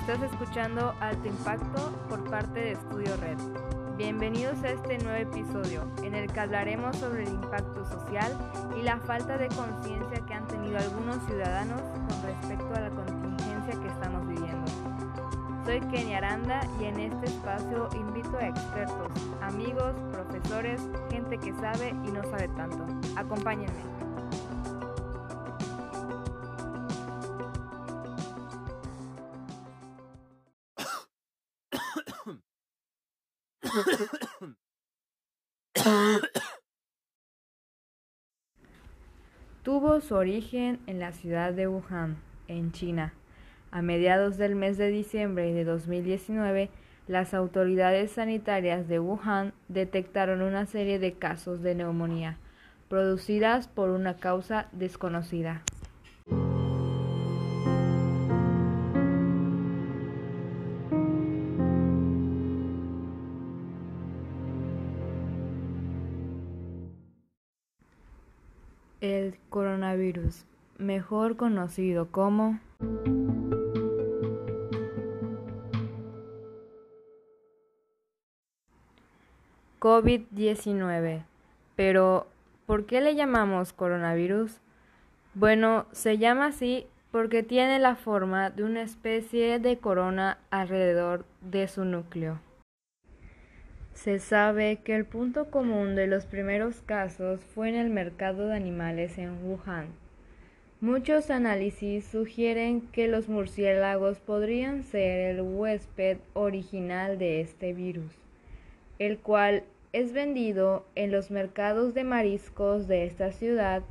Estás escuchando Alto Impacto por parte de Estudio Red. Bienvenidos a este nuevo episodio en el que hablaremos sobre el impacto social y la falta de conciencia que han tenido algunos ciudadanos con respecto a la contingencia que estamos viviendo. Soy Kenia Aranda y en este espacio invito a expertos, amigos, profesores, gente que sabe y no sabe tanto. Acompáñenme. Tuvo su origen en la ciudad de Wuhan, en China. A mediados del mes de diciembre de 2019, las autoridades sanitarias de Wuhan detectaron una serie de casos de neumonía producidas por una causa desconocida. Coronavirus, mejor conocido como COVID-19. Pero, ¿por qué le llamamos coronavirus? Bueno, se llama así porque tiene la forma de una especie de corona alrededor de su núcleo. Se sabe que el punto común de los primeros casos fue en el mercado de animales en Wuhan. Muchos análisis sugieren que los murciélagos podrían ser el huésped original de este virus, el cual es vendido en los mercados de mariscos de esta ciudad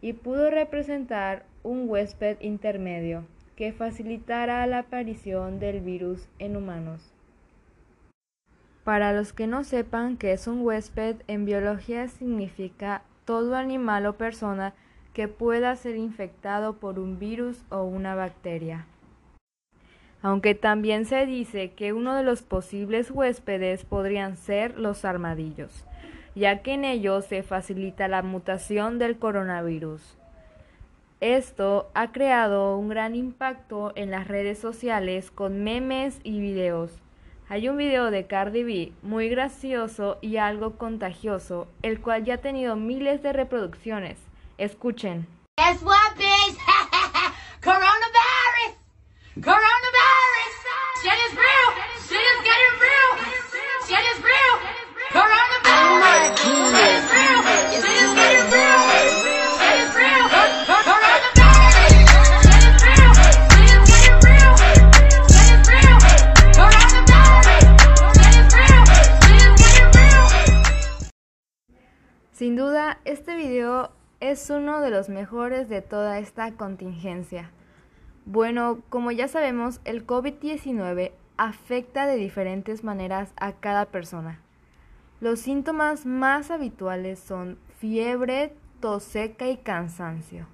y pudo representar un huésped intermedio que facilitara la aparición del virus en humanos. Para los que no sepan qué es un huésped, en biología significa todo animal o persona que pueda ser infectado por un virus o una bacteria. Aunque también se dice que uno de los posibles huéspedes podrían ser los armadillos, ya que en ellos se facilita la mutación del coronavirus. Esto ha creado un gran impacto en las redes sociales con memes y videos hay un video de Cardi B muy gracioso y algo contagioso, el cual ya ha tenido miles de reproducciones. Escuchen. es uno de los mejores de toda esta contingencia. Bueno, como ya sabemos, el COVID-19 afecta de diferentes maneras a cada persona. Los síntomas más habituales son fiebre, tos seca y cansancio.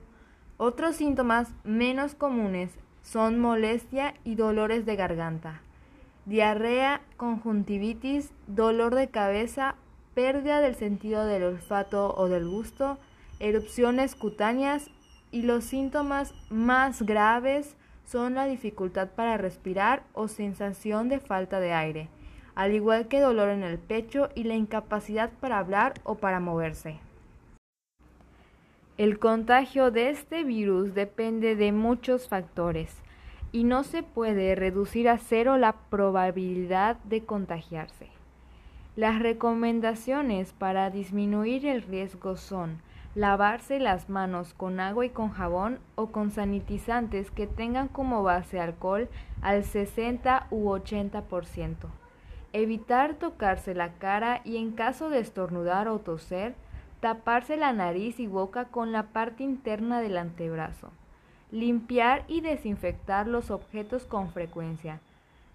Otros síntomas menos comunes son molestia y dolores de garganta, diarrea, conjuntivitis, dolor de cabeza, pérdida del sentido del olfato o del gusto, erupciones cutáneas y los síntomas más graves son la dificultad para respirar o sensación de falta de aire, al igual que dolor en el pecho y la incapacidad para hablar o para moverse. El contagio de este virus depende de muchos factores y no se puede reducir a cero la probabilidad de contagiarse. Las recomendaciones para disminuir el riesgo son lavarse las manos con agua y con jabón o con sanitizantes que tengan como base alcohol al 60 u 80%. Evitar tocarse la cara y en caso de estornudar o toser, taparse la nariz y boca con la parte interna del antebrazo. Limpiar y desinfectar los objetos con frecuencia.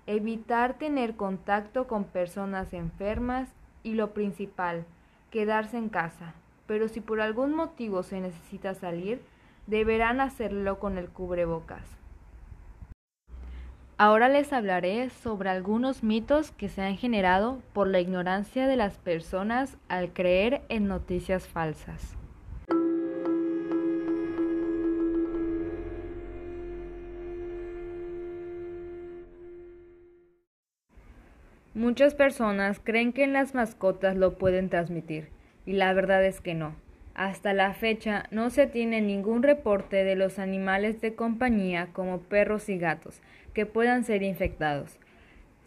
Evitar tener contacto con personas enfermas y lo principal, quedarse en casa. Pero si por algún motivo se necesita salir, deberán hacerlo con el cubrebocas. Ahora les hablaré sobre algunos mitos que se han generado por la ignorancia de las personas al creer en noticias falsas. Muchas personas creen que en las mascotas lo pueden transmitir, y la verdad es que no. Hasta la fecha no se tiene ningún reporte de los animales de compañía como perros y gatos que puedan ser infectados.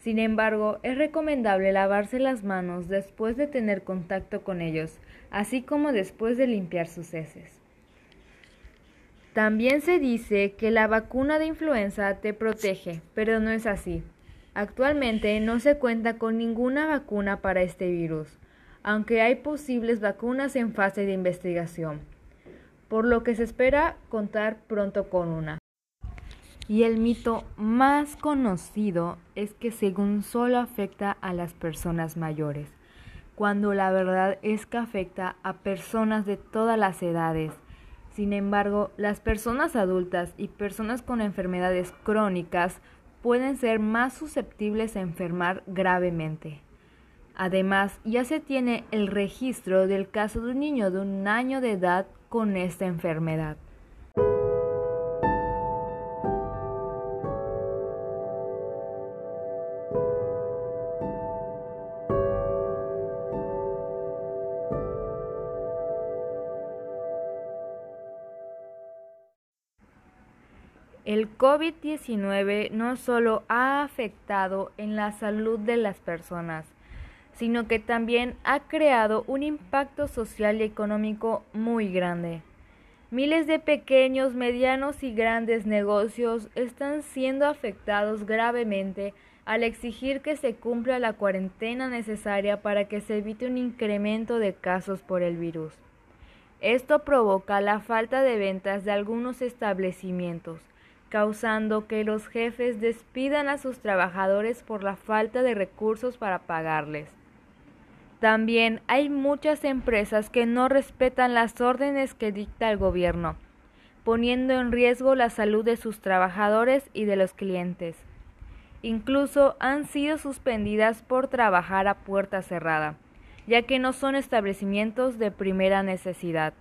Sin embargo, es recomendable lavarse las manos después de tener contacto con ellos, así como después de limpiar sus heces. También se dice que la vacuna de influenza te protege, pero no es así. Actualmente no se cuenta con ninguna vacuna para este virus, aunque hay posibles vacunas en fase de investigación, por lo que se espera contar pronto con una. Y el mito más conocido es que según solo afecta a las personas mayores, cuando la verdad es que afecta a personas de todas las edades. Sin embargo, las personas adultas y personas con enfermedades crónicas pueden ser más susceptibles a enfermar gravemente. Además, ya se tiene el registro del caso de un niño de un año de edad con esta enfermedad. El COVID-19 no solo ha afectado en la salud de las personas, sino que también ha creado un impacto social y económico muy grande. Miles de pequeños, medianos y grandes negocios están siendo afectados gravemente al exigir que se cumpla la cuarentena necesaria para que se evite un incremento de casos por el virus. Esto provoca la falta de ventas de algunos establecimientos, causando que los jefes despidan a sus trabajadores por la falta de recursos para pagarles. También hay muchas empresas que no respetan las órdenes que dicta el gobierno, poniendo en riesgo la salud de sus trabajadores y de los clientes. Incluso han sido suspendidas por trabajar a puerta cerrada, ya que no son establecimientos de primera necesidad.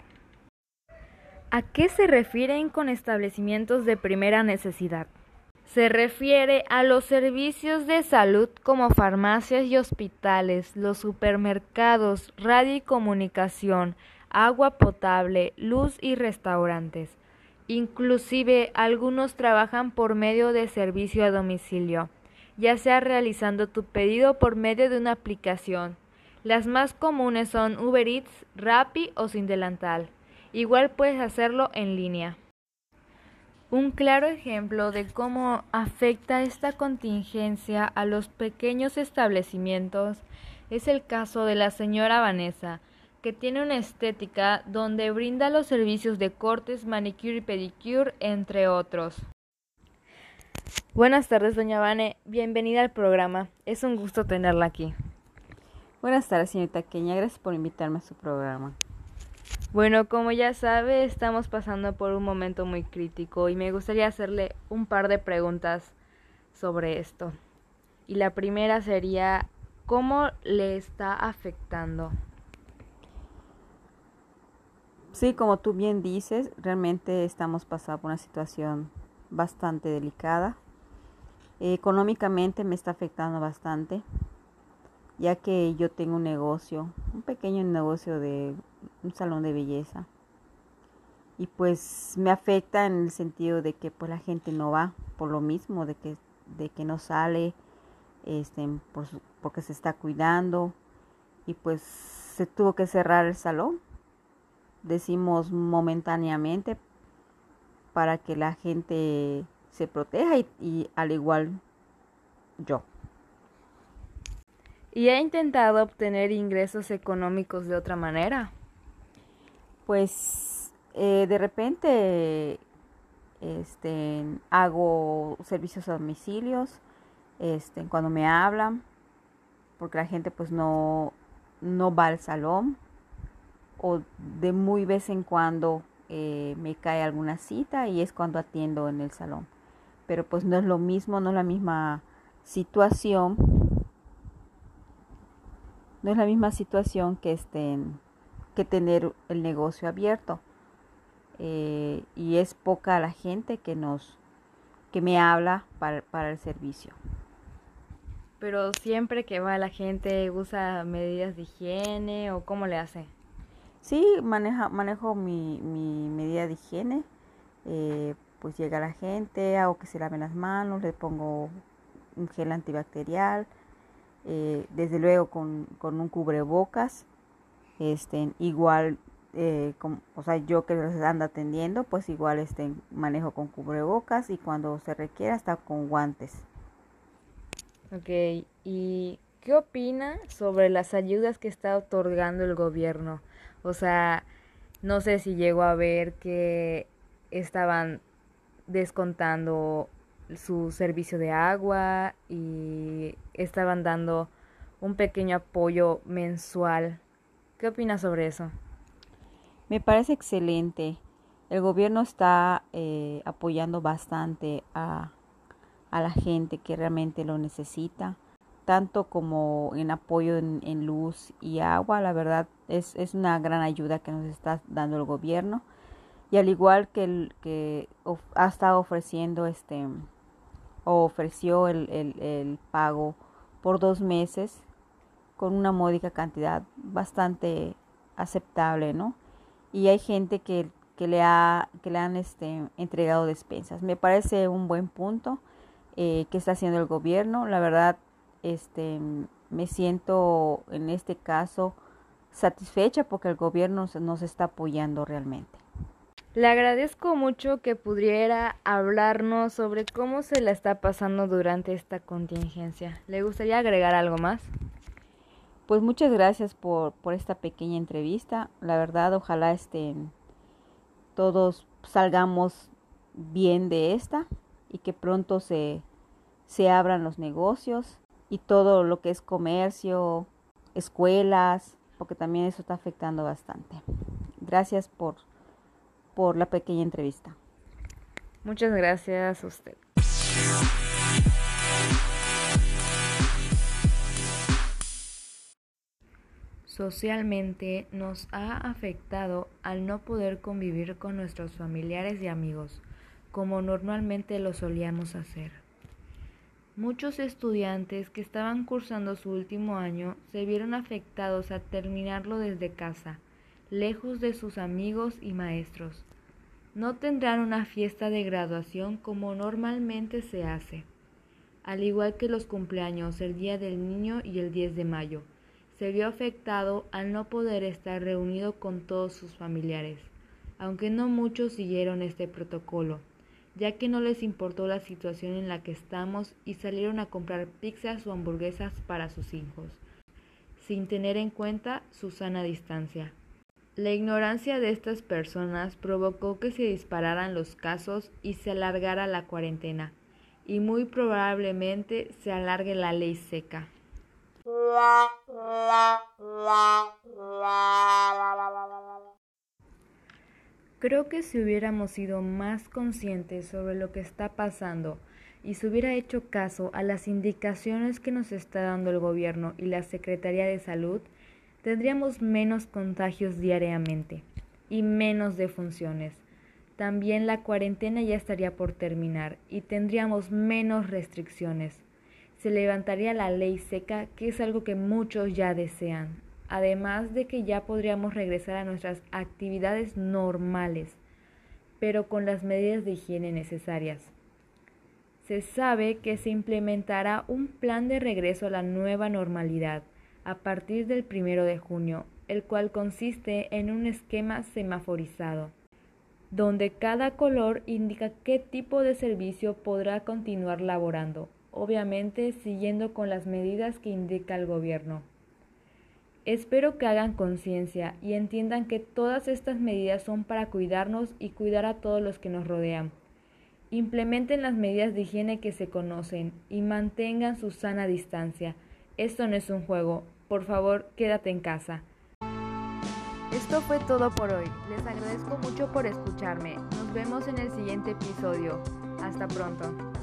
¿A qué se refieren con establecimientos de primera necesidad? Se refiere a los servicios de salud como farmacias y hospitales, los supermercados, radio y comunicación, agua potable, luz y restaurantes. Inclusive algunos trabajan por medio de servicio a domicilio, ya sea realizando tu pedido por medio de una aplicación. Las más comunes son Uber Eats, Rappi o Sin Delantal. Igual puedes hacerlo en línea. Un claro ejemplo de cómo afecta esta contingencia a los pequeños establecimientos es el caso de la señora Vanessa, que tiene una estética donde brinda los servicios de cortes, manicure y pedicure, entre otros. Buenas tardes, doña Vane. Bienvenida al programa. Es un gusto tenerla aquí. Buenas tardes, señorita Queña. Gracias por invitarme a su programa. Bueno, como ya sabe, estamos pasando por un momento muy crítico y me gustaría hacerle un par de preguntas sobre esto. Y la primera sería, ¿cómo le está afectando? Sí, como tú bien dices, realmente estamos pasando por una situación bastante delicada. Económicamente me está afectando bastante, ya que yo tengo un negocio, un pequeño negocio de un salón de belleza. Y pues me afecta en el sentido de que pues la gente no va por lo mismo, de que, de que no sale, este, porque se está cuidando. Y pues se tuvo que cerrar el salón. Decimos momentáneamente para que la gente se proteja y, y al igual yo. ¿Y ha intentado obtener ingresos económicos de otra manera? Pues eh, de repente este, hago servicios a domicilios este, cuando me hablan, porque la gente pues no, no va al salón o de muy vez en cuando eh, me cae alguna cita y es cuando atiendo en el salón. Pero pues no es lo mismo, no es la misma situación, no es la misma situación que estén que tener el negocio abierto. Eh, y es poca la gente que nos que me habla para, para el servicio. Pero siempre que va la gente usa medidas de higiene o cómo le hace. Sí, maneja, manejo mi, mi medida de higiene. eh, pues llega la gente, hago que se laven las manos, le pongo un gel antibacterial, eh, desde luego con, con un cubrebocas. Este, igual, eh, com- o sea, yo que los ando atendiendo, pues igual este, manejo con cubrebocas y cuando se requiera hasta con guantes. Ok, ¿y qué opina sobre las ayudas que está otorgando el gobierno? O sea, no sé si llegó a ver que estaban descontando su servicio de agua y estaban dando un pequeño apoyo mensual. ¿Qué opina sobre eso? Me parece excelente. El gobierno está eh, apoyando bastante a, a la gente que realmente lo necesita, tanto como en apoyo en, luz y agua. La verdad es, es una gran ayuda que nos está dando el gobierno. Y al igual que, el, que ha estado ofreciendo este ofreció el, el, el pago por dos meses con una módica cantidad bastante aceptable, ¿no? Y hay gente que, que le ha que le han este entregado despensas. Me parece un buen punto eh, que está haciendo el gobierno. La verdad, este me siento en este caso satisfecha porque el gobierno nos, nos está apoyando realmente. Le agradezco mucho que pudiera hablarnos sobre cómo se la está pasando durante esta contingencia. ¿Le gustaría agregar algo más? Pues muchas gracias por, por esta pequeña entrevista. La verdad, ojalá este, todos salgamos bien de esta y que pronto se, se abran los negocios y todo lo que es comercio, escuelas, porque también eso está afectando bastante. Gracias por, por la pequeña entrevista. Muchas gracias a usted. Socialmente nos ha afectado al no poder convivir con nuestros familiares y amigos, como normalmente lo solíamos hacer. Muchos estudiantes que estaban cursando su último año se vieron afectados a terminarlo desde casa, lejos de sus amigos y maestros. No tendrán una fiesta de graduación como normalmente se hace, al igual que los cumpleaños, el Día del Niño y el 10 de mayo. Se vio afectado al no poder estar reunido con todos sus familiares, aunque no muchos siguieron este protocolo, ya que no les importó la situación en la que estamos y salieron a comprar pizzas o hamburguesas para sus hijos, sin tener en cuenta su sana distancia. La ignorancia de estas personas provocó que se dispararan los casos y se alargara la cuarentena, y muy probablemente se alargue la ley seca. Creo que si hubiéramos sido más conscientes sobre lo que está pasando y se hubiera hecho caso a las indicaciones que nos está dando el gobierno y la Secretaría de Salud, tendríamos menos contagios diariamente y menos defunciones. También la cuarentena ya estaría por terminar y tendríamos menos restricciones. Se levantaría la ley seca, que es algo que muchos ya desean, además de que ya podríamos regresar a nuestras actividades normales, pero con las medidas de higiene necesarias. Se sabe que se implementará un plan de regreso a la nueva normalidad a partir del primero de junio, el cual consiste en un esquema semaforizado, donde cada color indica qué tipo de servicio podrá continuar laborando, obviamente siguiendo con las medidas que indica el gobierno. Espero que hagan conciencia y entiendan que todas estas medidas son para cuidarnos y cuidar a todos los que nos rodean. Implementen las medidas de higiene que se conocen y mantengan su sana distancia. Esto no es un juego. Por favor, quédate en casa. Esto fue todo por hoy. Les agradezco mucho por escucharme. Nos vemos en el siguiente episodio. Hasta pronto.